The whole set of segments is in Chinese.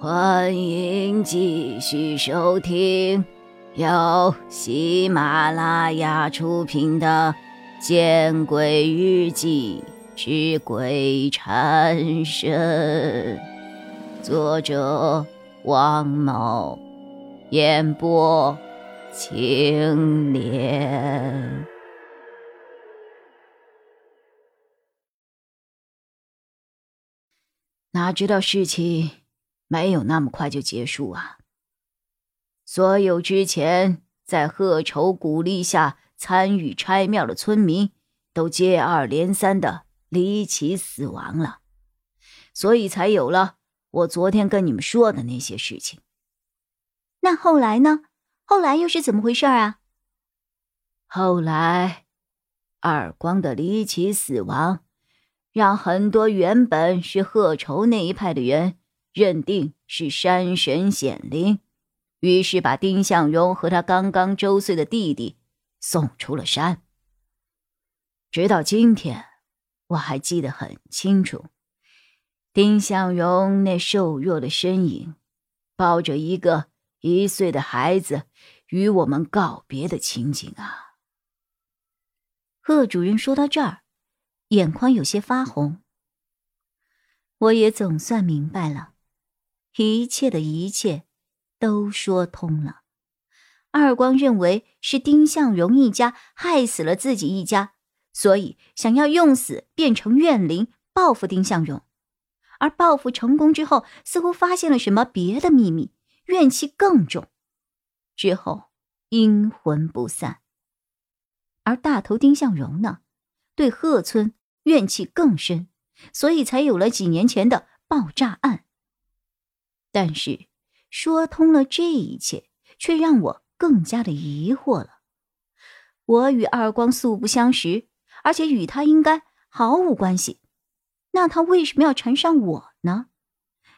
欢迎继续收听由喜马拉雅出品的《见鬼日记之鬼缠身》，作者王某，演播青莲。哪知道事情。没有那么快就结束啊！所有之前在贺愁鼓励下参与拆庙的村民，都接二连三的离奇死亡了，所以才有了我昨天跟你们说的那些事情。那后来呢？后来又是怎么回事啊？后来，二光的离奇死亡，让很多原本是贺愁那一派的人。认定是山神显灵，于是把丁向荣和他刚刚周岁的弟弟送出了山。直到今天，我还记得很清楚，丁向荣那瘦弱的身影，抱着一个一岁的孩子与我们告别的情景啊。贺主任说到这儿，眼眶有些发红。我也总算明白了。一切的一切都说通了。二光认为是丁向荣一家害死了自己一家，所以想要用死变成怨灵报复丁向荣。而报复成功之后，似乎发现了什么别的秘密，怨气更重，之后阴魂不散。而大头丁向荣呢，对贺村怨气更深，所以才有了几年前的爆炸案。但是，说通了这一切，却让我更加的疑惑了。我与二光素不相识，而且与他应该毫无关系，那他为什么要缠上我呢？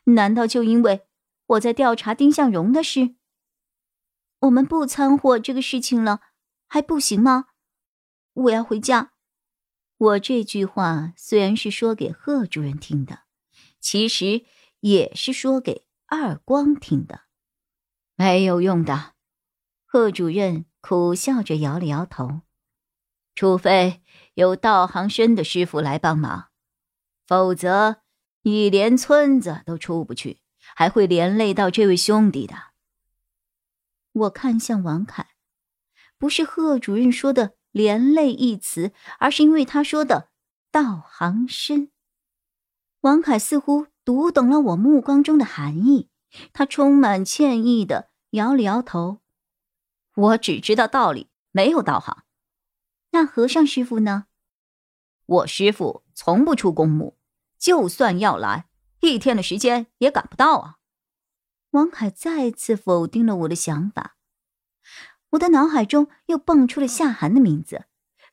难道就因为我在调查丁向荣的事？我们不掺和这个事情了，还不行吗？我要回家。我这句话虽然是说给贺主任听的，其实也是说给。二光听的，没有用的。贺主任苦笑着摇了摇头。除非有道行深的师傅来帮忙，否则你连村子都出不去，还会连累到这位兄弟的。我看向王凯，不是贺主任说的“连累”一词，而是因为他说的“道行深”。王凯似乎。读懂了我目光中的含义，他充满歉意的摇了摇头。我只知道道理，没有道行。那和尚师傅呢？我师傅从不出公墓，就算要来，一天的时间也赶不到啊。王凯再次否定了我的想法。我的脑海中又蹦出了夏寒的名字，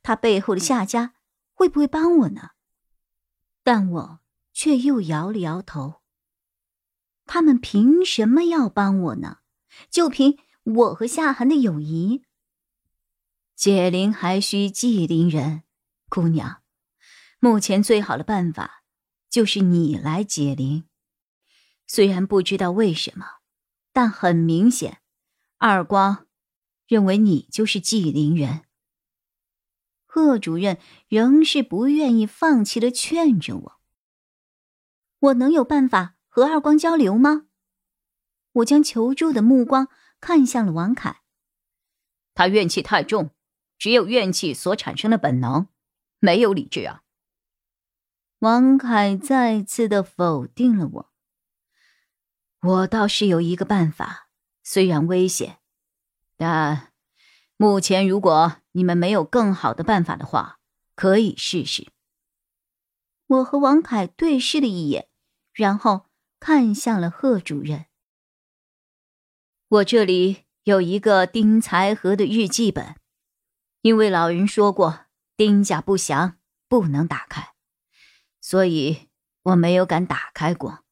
他背后的夏家会不会帮我呢？但我。却又摇了摇头。他们凭什么要帮我呢？就凭我和夏寒的友谊？解铃还需系铃人，姑娘，目前最好的办法就是你来解铃。虽然不知道为什么，但很明显，二光认为你就是系铃人。贺主任仍是不愿意放弃的劝着我。我能有办法和二光交流吗？我将求助的目光看向了王凯。他怨气太重，只有怨气所产生的本能，没有理智啊。王凯再次的否定了我。我倒是有一个办法，虽然危险，但目前如果你们没有更好的办法的话，可以试试。我和王凯对视了一眼，然后看向了贺主任。我这里有一个丁财和的日记本，因为老人说过丁家不祥，不能打开，所以我没有敢打开过。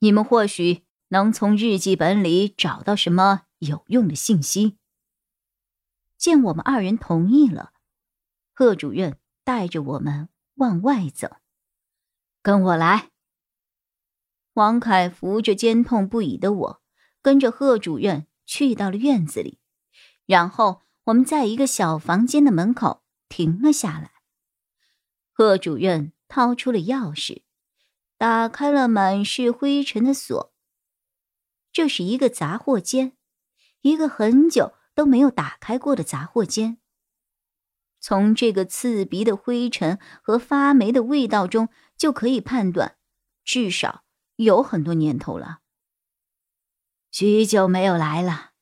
你们或许能从日记本里找到什么有用的信息。见我们二人同意了，贺主任带着我们。往外走，跟我来。王凯扶着肩痛不已的我，跟着贺主任去到了院子里，然后我们在一个小房间的门口停了下来。贺主任掏出了钥匙，打开了满是灰尘的锁。这是一个杂货间，一个很久都没有打开过的杂货间。从这个刺鼻的灰尘和发霉的味道中，就可以判断，至少。有很多年头了，许久没有来了。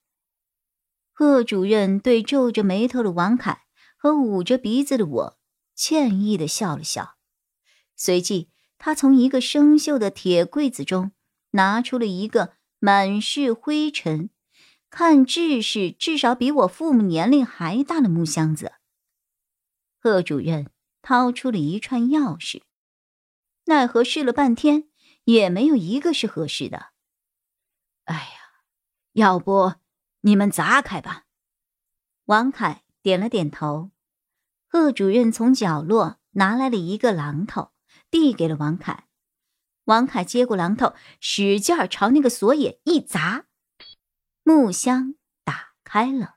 贺主任对皱着眉头的王凯和捂着鼻子的我歉意的笑了笑，随即他从一个生锈的铁柜子中拿出了一个满是灰尘、看制式至少比我父母年龄还大的木箱子。贺主任掏出了一串钥匙，奈何试了半天。也没有一个是合适的。哎呀，要不你们砸开吧。王凯点了点头。贺主任从角落拿来了一个榔头，递给了王凯。王凯接过榔头，使劲儿朝那个锁眼一砸，木箱打开了，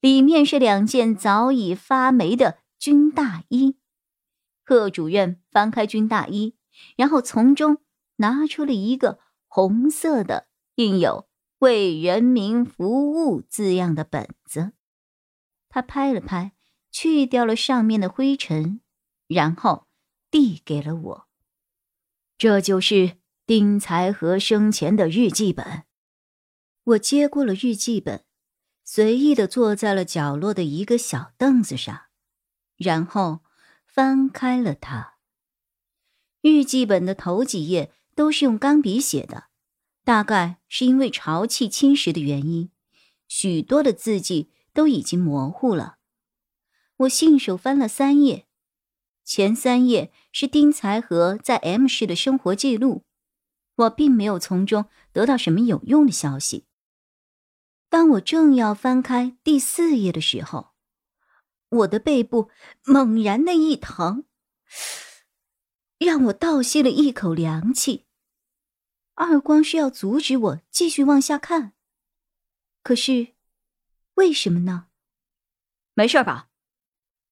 里面是两件早已发霉的军大衣。贺主任翻开军大衣，然后从中。拿出了一个红色的、印有“为人民服务”字样的本子，他拍了拍，去掉了上面的灰尘，然后递给了我。这就是丁才和生前的日记本。我接过了日记本，随意的坐在了角落的一个小凳子上，然后翻开了它。日记本的头几页。都是用钢笔写的，大概是因为潮气侵蚀的原因，许多的字迹都已经模糊了。我信手翻了三页，前三页是丁才和在 M 市的生活记录，我并没有从中得到什么有用的消息。当我正要翻开第四页的时候，我的背部猛然的一疼。让我倒吸了一口凉气。二光是要阻止我继续往下看，可是，为什么呢？没事吧？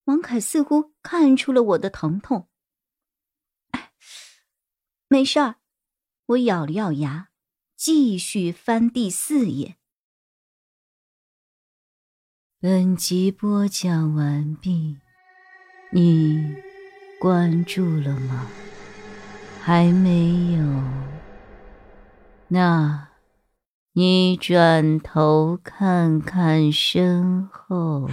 王凯似乎看出了我的疼痛。没事儿。我咬了咬牙，继续翻第四页。本集播讲完毕，你。关注了吗？还没有。那，你转头看看身后。